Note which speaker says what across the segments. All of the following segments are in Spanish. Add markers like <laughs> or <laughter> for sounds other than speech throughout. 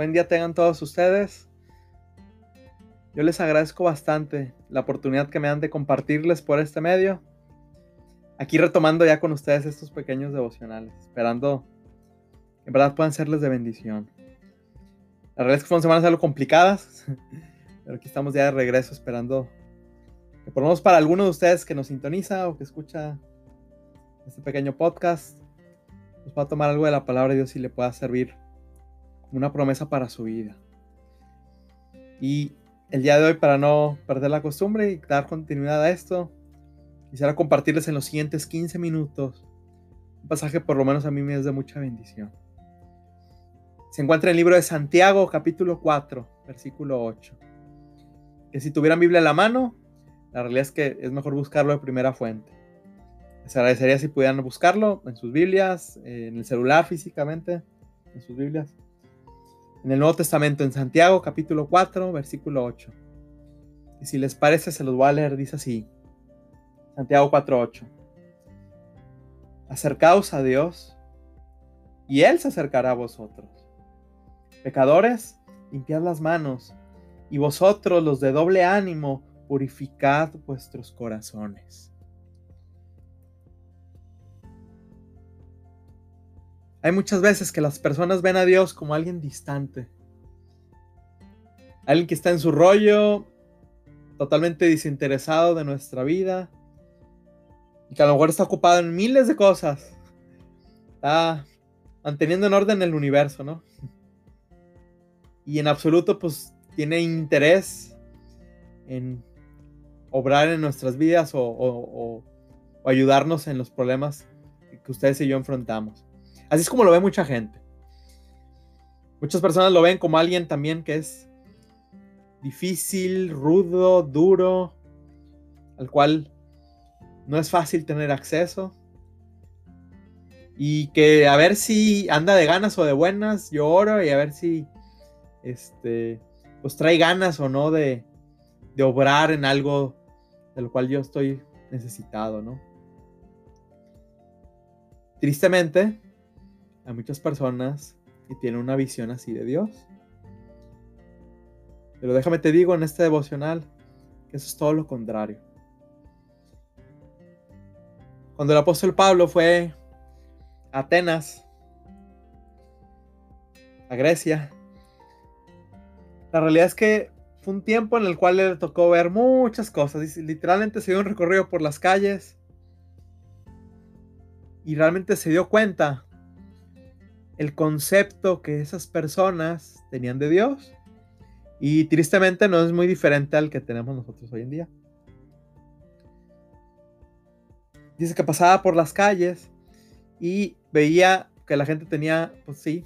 Speaker 1: Buen día tengan todos ustedes. Yo les agradezco bastante la oportunidad que me dan de compartirles por este medio. Aquí retomando ya con ustedes estos pequeños devocionales, esperando que en verdad puedan serles de bendición. La realidad es que fueron semanas algo complicadas, <laughs> pero aquí estamos ya de regreso esperando que por lo menos para alguno de ustedes que nos sintoniza o que escucha este pequeño podcast, nos pueda tomar algo de la palabra de Dios y le pueda servir una promesa para su vida. Y el día de hoy, para no perder la costumbre y dar continuidad a esto, quisiera compartirles en los siguientes 15 minutos un pasaje por lo menos a mí me es de mucha bendición. Se encuentra en el libro de Santiago, capítulo 4, versículo 8. Que si tuvieran Biblia en la mano, la realidad es que es mejor buscarlo de primera fuente. Les agradecería si pudieran buscarlo en sus Biblias, en el celular físicamente, en sus Biblias en el Nuevo Testamento, en Santiago capítulo 4, versículo 8. Y si les parece, se los voy a leer, dice así. Santiago 4, 8. Acercaos a Dios y Él se acercará a vosotros. Pecadores, limpiad las manos, y vosotros los de doble ánimo, purificad vuestros corazones. Hay muchas veces que las personas ven a Dios como alguien distante. Alguien que está en su rollo, totalmente desinteresado de nuestra vida. Y que a lo mejor está ocupado en miles de cosas. Está manteniendo en orden el universo, ¿no? Y en absoluto, pues, tiene interés en obrar en nuestras vidas o, o ayudarnos en los problemas que ustedes y yo enfrentamos. Así es como lo ve mucha gente. Muchas personas lo ven como alguien también que es difícil, rudo, duro, al cual no es fácil tener acceso. Y que a ver si anda de ganas o de buenas, yo oro y a ver si este pues trae ganas o no de, de obrar en algo de lo cual yo estoy necesitado, ¿no? Tristemente, hay muchas personas que tienen una visión así de Dios. Pero déjame te digo en este devocional que eso es todo lo contrario. Cuando el apóstol Pablo fue a Atenas, a Grecia, la realidad es que fue un tiempo en el cual le tocó ver muchas cosas. Literalmente se dio un recorrido por las calles y realmente se dio cuenta el concepto que esas personas tenían de Dios. Y tristemente no es muy diferente al que tenemos nosotros hoy en día. Dice que pasaba por las calles y veía que la gente tenía, pues sí,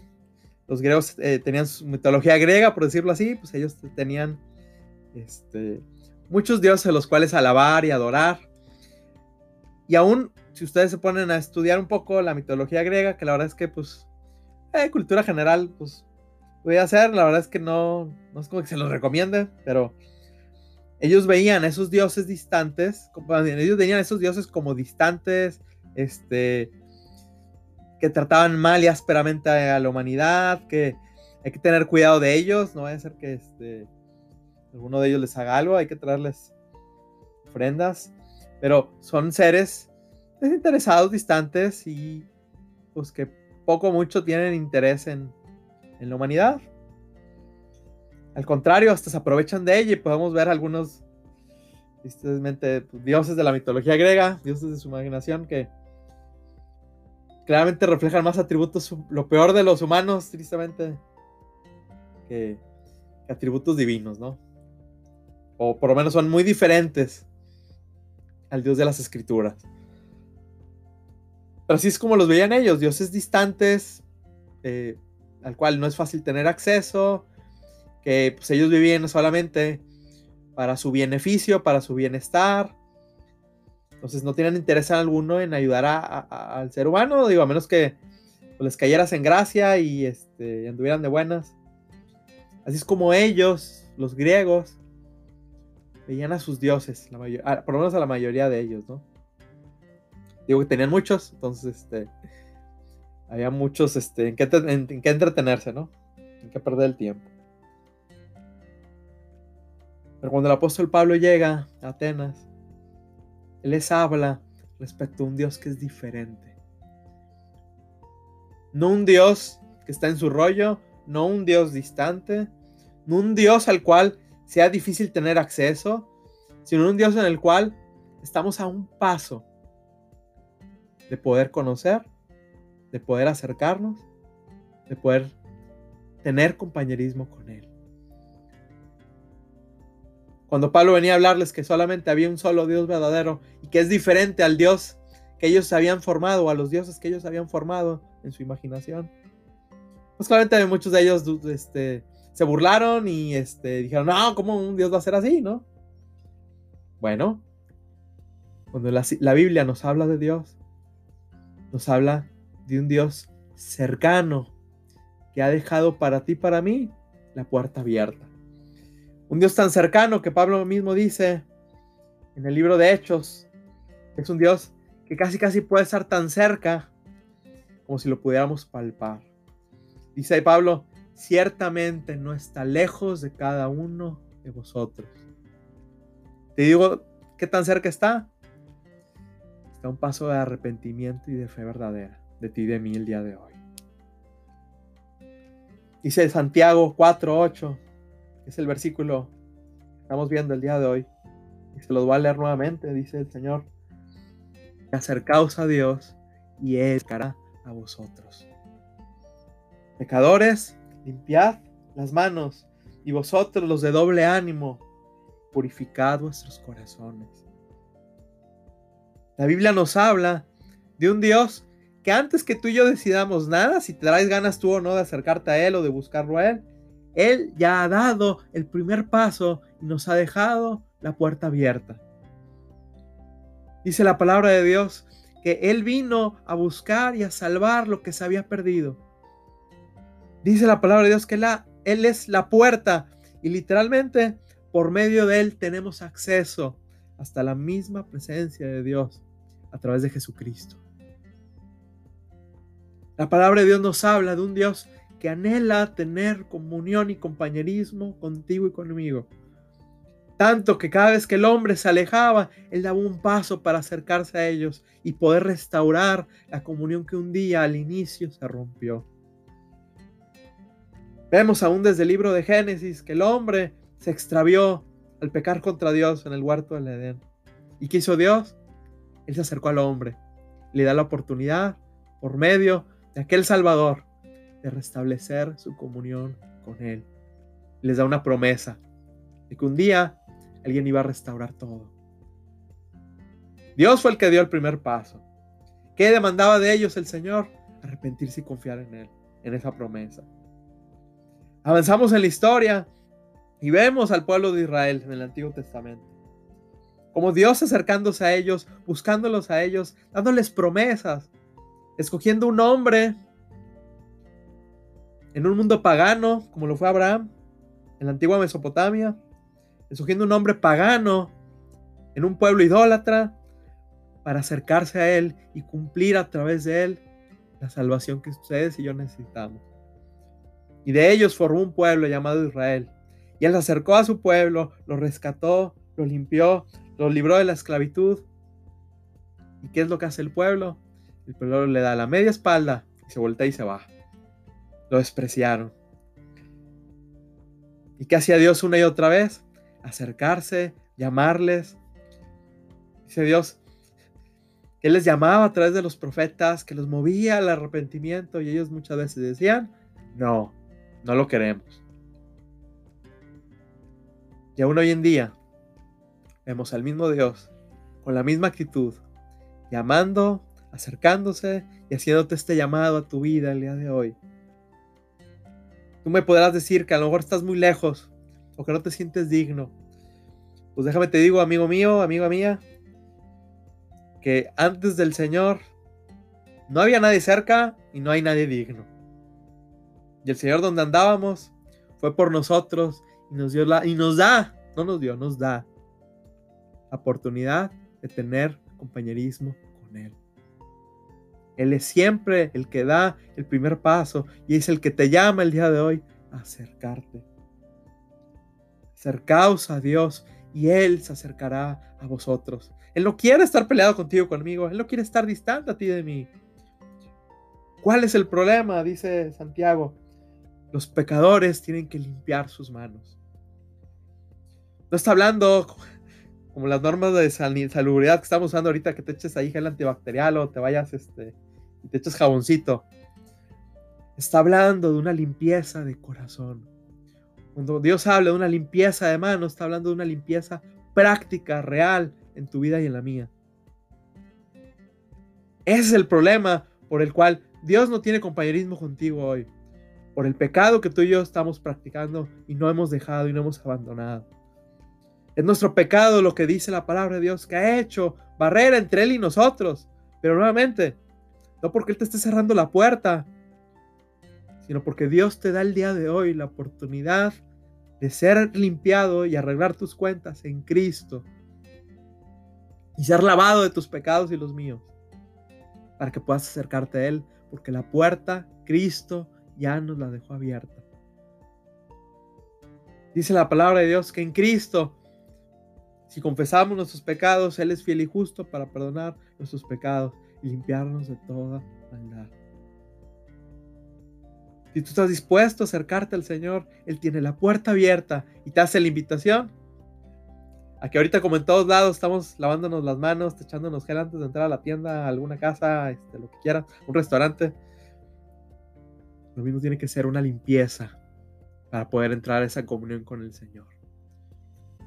Speaker 1: los griegos eh, tenían su mitología griega, por decirlo así, pues ellos tenían este, muchos dioses a los cuales alabar y adorar. Y aún, si ustedes se ponen a estudiar un poco la mitología griega, que la verdad es que pues eh, cultura general, pues voy a hacer. La verdad es que no, no es como que se los recomiende, pero ellos veían esos dioses distantes, ellos veían esos dioses como distantes, este, que trataban mal y ásperamente a la humanidad, que hay que tener cuidado de ellos, no va a ser que este, alguno de ellos les haga algo, hay que traerles ofrendas, pero son seres desinteresados, distantes y pues que poco mucho tienen interés en, la humanidad. Al contrario, hasta se aprovechan de ella y podemos ver algunos tristemente dioses de la mitología griega, dioses de su imaginación que claramente reflejan más atributos, lo peor de los humanos, tristemente, que, que atributos divinos, ¿no? O por lo menos son muy diferentes al dios de las escrituras. Pero así es como los veían ellos, dioses distantes, eh, al cual no es fácil tener acceso, que pues, ellos vivían solamente para su beneficio, para su bienestar. Entonces no tienen interés alguno en ayudar al ser humano, digo, a menos que pues, les cayeras en gracia y este, anduvieran de buenas. Así es como ellos, los griegos, veían a sus dioses, la por lo menos a la mayoría de ellos, ¿no? Digo que tenían muchos, entonces este, había muchos este, en, qué, entretenerse, ¿no? hay que perder el tiempo. Pero cuando el apóstol Pablo llega a Atenas, él les habla respecto a un Dios que es diferente. No un Dios que está en su rollo, no un Dios distante, no un Dios al cual sea difícil tener acceso, sino un Dios en el cual estamos a un paso de poder conocer, de poder acercarnos, de poder tener compañerismo con Él. Cuando Pablo venía a hablarles que solamente había un solo Dios verdadero y que es diferente al Dios que ellos habían formado a los dioses que ellos habían formado en su imaginación. Pues claramente muchos de ellos este, se burlaron y este, dijeron, no, ¿cómo un Dios va a ser así? ¿No? Bueno, cuando la Biblia nos habla de Dios, nos habla de un Dios cercano que ha dejado para ti para mí la puerta abierta. Un Dios tan cercano que Pablo mismo dice en el libro de Hechos, es un Dios que casi casi puede estar tan cerca como si lo pudiéramos palpar. Dice Pablo, ciertamente no está lejos de cada uno de vosotros. Te digo, ¿qué tan cerca está? Está un paso de arrepentimiento y de fe verdadera de ti y de mí el día de hoy. Dice Santiago 4.8, que es el versículo que estamos viendo el día de hoy. Y se los voy a leer nuevamente, dice el Señor. Acercaos a Dios y Él estará a vosotros. Pecadores, limpiad las manos y vosotros los de doble ánimo, purificad vuestros corazones. La Biblia nos habla de un Dios que antes que tú y yo decidamos nada, si te traes ganas tú o no de acercarte a Él o de buscarlo a Él, Él ya ha dado el primer paso y nos ha dejado la puerta abierta. Dice la palabra de Dios que Él vino a buscar y a salvar lo que se había perdido. Dice la palabra de Dios que Él es la puerta y literalmente por medio de Él tenemos acceso hasta la misma presencia de Dios a través de Jesucristo. La palabra de Dios nos habla de un Dios que anhela tener comunión y compañerismo contigo y conmigo. Tanto que cada vez que el hombre se alejaba, él daba un paso para acercarse a ellos y poder restaurar la comunión que un día al inicio se rompió. Vemos aún desde el libro de Génesis que el hombre se extravió al pecar contra Dios en el huerto del Edén. ¿Y qué hizo Dios? Él se acercó al hombre, le da la oportunidad por medio de aquel Salvador de restablecer su comunión con Él. Les da una promesa de que un día alguien iba a restaurar todo. Dios fue el que dio el primer paso. ¿Qué demandaba de ellos el Señor? Arrepentirse y confiar en Él, en esa promesa. Avanzamos en la historia y vemos al pueblo de Israel en el Antiguo Testamento. Como Dios acercándose a ellos, buscándolos a ellos, dándoles promesas, escogiendo un hombre en un mundo pagano, como lo fue Abraham, en la antigua Mesopotamia, escogiendo un hombre pagano en un pueblo idólatra para acercarse a Él y cumplir a través de Él la salvación que ustedes y yo necesitamos. Y de ellos formó un pueblo llamado Israel. Y Él acercó a su pueblo, lo rescató, lo limpió, lo libró de la esclavitud. ¿Y qué es lo que hace el pueblo? El pueblo le da la media espalda y se voltea y se va. Lo despreciaron. ¿Y qué hacía Dios una y otra vez? Acercarse, llamarles. Dice Dios que les llamaba a través de los profetas, que los movía al arrepentimiento y ellos muchas veces decían, no, no lo queremos. Y aún hoy en día vemos al mismo Dios con la misma actitud, llamando acercándose y haciéndote este llamado a tu vida el día de hoy. Tú me podrás decir que a lo mejor estás muy lejos o que no te sientes digno. Pues déjame te digo, amigo mío, amiga mía, que antes del Señor no había nadie cerca y no hay nadie digno. Y el Señor donde andábamos fue por nosotros y nos dio y nos da, no nos dio, nos da la oportunidad de tener compañerismo con él. Él es siempre el que da el primer paso y es el que te llama el día de hoy a acercarte. Acercaos a Dios y Él se acercará a vosotros. Él no quiere estar peleado contigo, conmigo. Él no quiere estar distante a ti de mí. ¿Cuál es el problema? Dice Santiago. Los pecadores tienen que limpiar sus manos. No está hablando como las normas de salubridad que estamos usando ahorita, que te eches ahí gel antibacterial o te vayas este, y te eches jaboncito. Está hablando de una limpieza de corazón. Cuando Dios habla de una limpieza de manos, está hablando de una limpieza práctica, real, en tu vida y en la mía. Ese es el problema por el cual Dios no tiene compañerismo contigo hoy. Por el pecado que tú y yo estamos practicando y no hemos dejado y no hemos abandonado. Es nuestro pecado lo que dice la palabra de Dios que ha hecho barrera entre Él y nosotros. Pero nuevamente, no porque Él te esté cerrando la puerta, sino porque Dios te da el día de hoy la oportunidad de ser limpiado y arreglar tus cuentas en Cristo y ser lavado de tus pecados y los míos para que puedas acercarte a Él, porque la puerta Cristo ya nos la dejó abierta. Dice la palabra de Dios que en Cristo si confesamos nuestros pecados, Él es fiel y justo para perdonar nuestros pecados y limpiarnos de toda maldad. Si tú estás dispuesto a acercarte al Señor, Él tiene la puerta abierta y te hace la invitación. Aquí ahorita como en todos lados estamos lavándonos las manos, echándonos gel antes de entrar a la tienda, a alguna casa, este, lo que quieras, un restaurante. Lo mismo tiene que ser una limpieza para poder entrar a esa comunión con el Señor.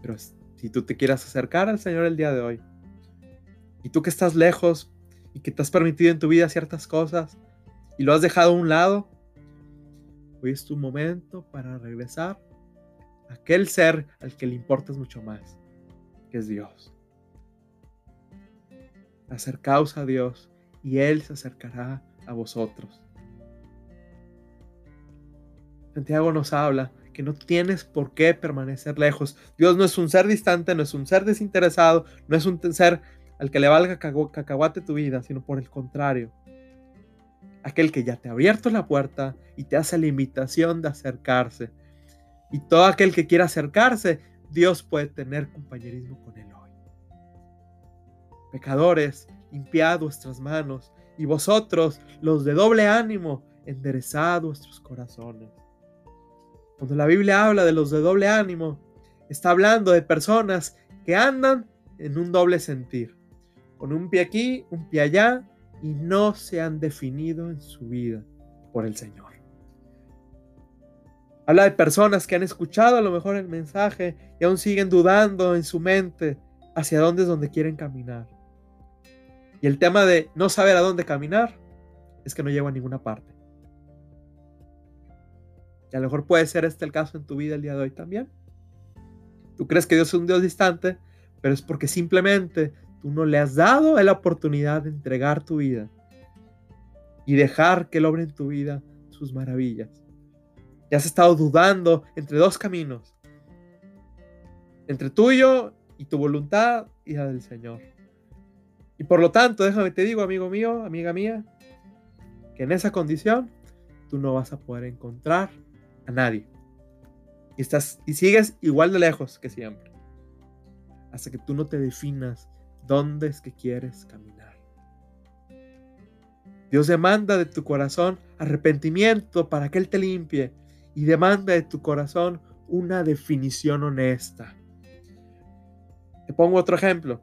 Speaker 1: Pero si tú te quieras acercar al Señor el día de hoy, y tú que estás lejos y que te has permitido en tu vida ciertas cosas y lo has dejado a un lado, hoy es tu momento para regresar a aquel ser al que le importas mucho más, que es Dios. Acercaos a Dios y Él se acercará a vosotros. Santiago nos habla que no tienes por qué permanecer lejos. Dios no es un ser distante, no es un ser desinteresado, no es un ser al que le valga cacahuate tu vida, sino por el contrario. Aquel que ya te ha abierto la puerta y te hace la invitación de acercarse. Y todo aquel que quiera acercarse, Dios puede tener compañerismo con él hoy. Pecadores, limpiad vuestras manos, y vosotros, los de doble ánimo, enderezad vuestros corazones. Cuando la Biblia habla de los de doble ánimo, está hablando de personas que andan en un doble sentir, con un pie aquí, un pie allá, y no se han definido en su vida por el Señor. Habla de personas que han escuchado a lo mejor el mensaje y aún siguen dudando en su mente hacia dónde es donde quieren caminar. Y el tema de no saber a dónde caminar es que no llego a ninguna parte. Y a lo mejor puede ser este el caso en tu vida el día de hoy también. Tú crees que Dios es un Dios distante, pero es porque simplemente tú no le has dado la oportunidad de entregar tu vida y dejar que Él en tu vida sus maravillas. Y has estado dudando entre dos caminos, entre tuyo y tu voluntad y la del Señor. Y por lo tanto, déjame te digo, amigo mío, amiga mía, que en esa condición tú no vas a poder encontrar a nadie. Y, estás, y sigues igual de lejos que siempre. Hasta que tú no te definas dónde es que quieres caminar. Dios demanda de tu corazón arrepentimiento para que Él te limpie y demanda de tu corazón una definición honesta. Te pongo otro ejemplo.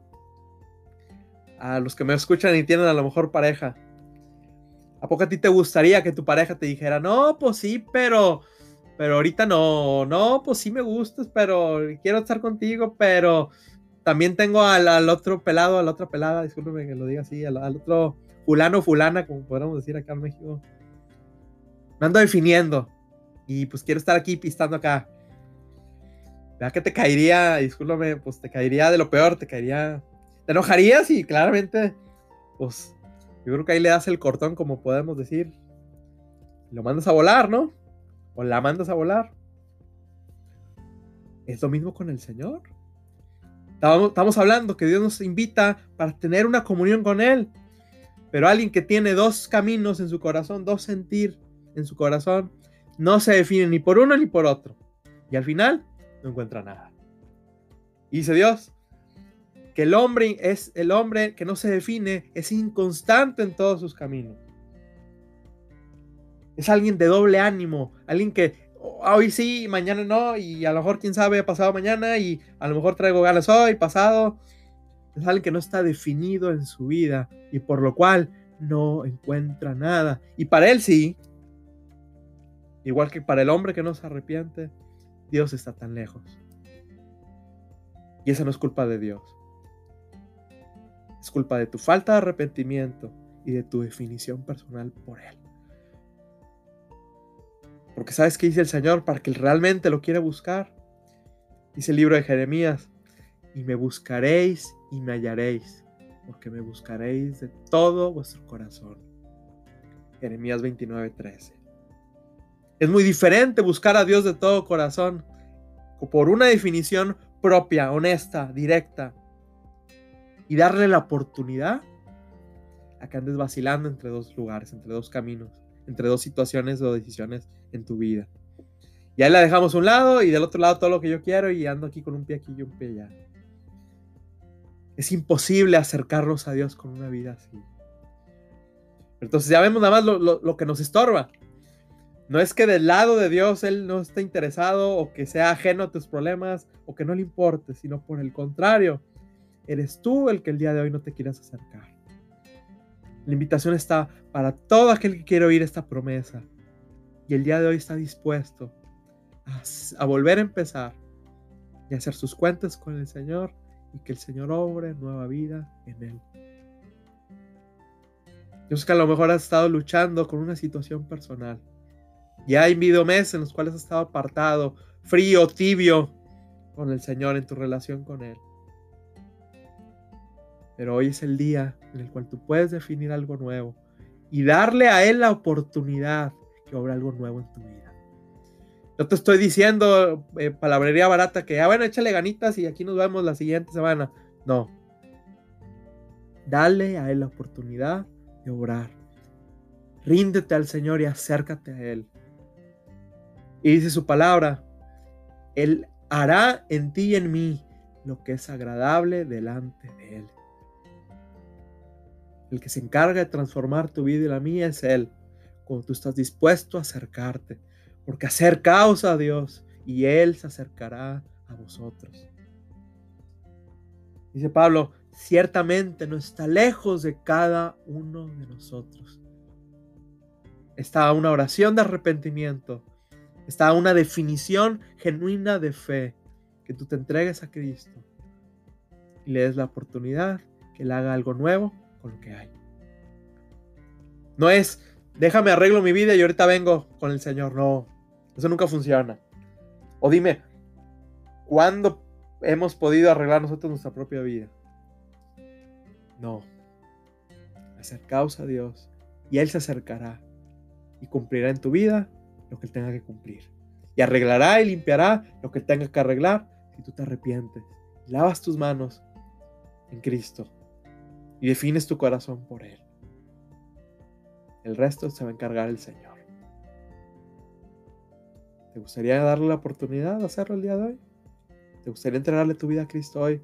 Speaker 1: A los que me escuchan y tienen a lo mejor pareja. ¿A poco a ti te gustaría que tu pareja te dijera, no, pues sí, pero pero ahorita no, no, pues sí me gustas, pero quiero estar contigo, pero también tengo al, otro pelado, a la otra pelada, discúlpeme que lo diga así, al, otro fulano fulana, como podríamos decir acá en México. Me ando definiendo y pues quiero estar aquí pistando acá. Vea que te caería, discúlpame, pues te caería de lo peor, te caería, te enojarías y claramente, pues yo creo que ahí le das el cortón, como podemos decir. Lo mandas a volar, ¿no? O la mandas a volar. Es lo mismo con el Señor. Estamos, hablando que Dios nos invita para tener una comunión con Él. Pero alguien que tiene dos caminos en su corazón, dos sentir en su corazón, no se define ni por uno ni por otro. Y al final no encuentra nada. Y dice Dios que el hombre es el hombre que no se define, es inconstante en todos sus caminos. Es alguien de doble ánimo, alguien que hoy sí, mañana no, y a lo mejor quién sabe, pasado mañana, y a lo mejor traigo ganas hoy, pasado. Es alguien que no está definido en su vida y por lo cual no encuentra nada. Y para él sí, igual que para el hombre que no se arrepiente, Dios está tan lejos. Y esa no es culpa de Dios. Es culpa de tu falta de arrepentimiento y de tu definición personal por Él. Porque sabes qué dice el Señor para que realmente lo quiera buscar. Dice el libro de Jeremías, y me buscaréis y me hallaréis, porque me buscaréis de todo vuestro corazón. Jeremías 29:13. Es muy diferente buscar a Dios de todo corazón por una definición propia, honesta, directa, y darle la oportunidad a que andes vacilando entre dos lugares, entre dos caminos, entre dos situaciones o decisiones en tu vida. Y ahí la dejamos un lado y del otro lado todo lo que yo quiero y ando aquí con un pie aquí y un pie allá. Es imposible acercarnos a Dios con una vida así. Entonces ya vemos nada más lo, lo que nos estorba. No es que del lado de Dios Él no esté interesado o que sea ajeno a tus problemas o que no le importe, sino por el contrario, eres tú el que el día de hoy no te quieras acercar. La invitación está para todo aquel que quiere oír esta promesa y el día de hoy está dispuesto a, volver a empezar y hacer sus cuentas con el Señor y que el Señor obre nueva vida en él. Yo sé que a lo mejor has estado luchando con una situación personal ya ha habido meses en los cuales has estado apartado, frío, tibio con el Señor en tu relación con Él. Pero hoy es el día en el cual tú puedes definir algo nuevo y darle a Él la oportunidad que algo nuevo en tu vida. No te estoy diciendo eh, palabrería barata que, ah, bueno, échale ganitas y aquí nos vemos la siguiente semana. No. Dale a Él la oportunidad de obrar. Ríndete al Señor y acércate a Él. Y dice su palabra, Él hará en ti y en mí lo que es agradable delante de Él. El que se encarga de transformar tu vida y la mía es Él, cuando tú estás dispuesto a acercarte, porque acercaos a Dios y Él se acercará a vosotros. Dice Pablo, ciertamente no está lejos de cada uno de nosotros. Está una oración de arrepentimiento Está una definición genuina de fe, que tú te entregues a Cristo y le des la oportunidad que Él haga algo nuevo con lo que hay. No es, déjame arreglo mi vida y ahorita vengo con el Señor. No, eso nunca funciona. O dime, ¿cuándo hemos podido arreglar nosotros nuestra propia vida? No. Acercaos a Dios y Él se acercará y cumplirá en tu vida lo que Él tenga que cumplir. Y arreglará y limpiará lo que Él tenga que arreglar si tú te arrepientes. Lavas tus manos en Cristo y defines tu corazón por Él. El resto se va a encargar el Señor. ¿Te gustaría darle la oportunidad de hacerlo el día de hoy? ¿Te gustaría entregarle tu vida a Cristo hoy?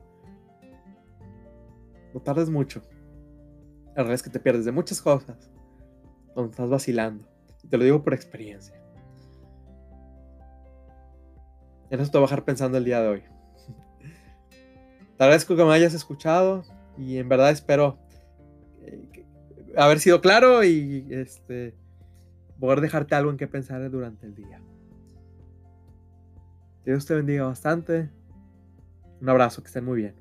Speaker 1: No tardes mucho. La verdad es que te pierdes de muchas cosas donde estás vacilando. Te lo digo por experiencia. En eso te voy a dejar pensando el día de hoy. <laughs> Te agradezco que me hayas escuchado y en verdad espero haber sido claro y este, poder dejarte algo en que pensar durante el día. Dios te bendiga bastante. Un abrazo, que estén muy bien.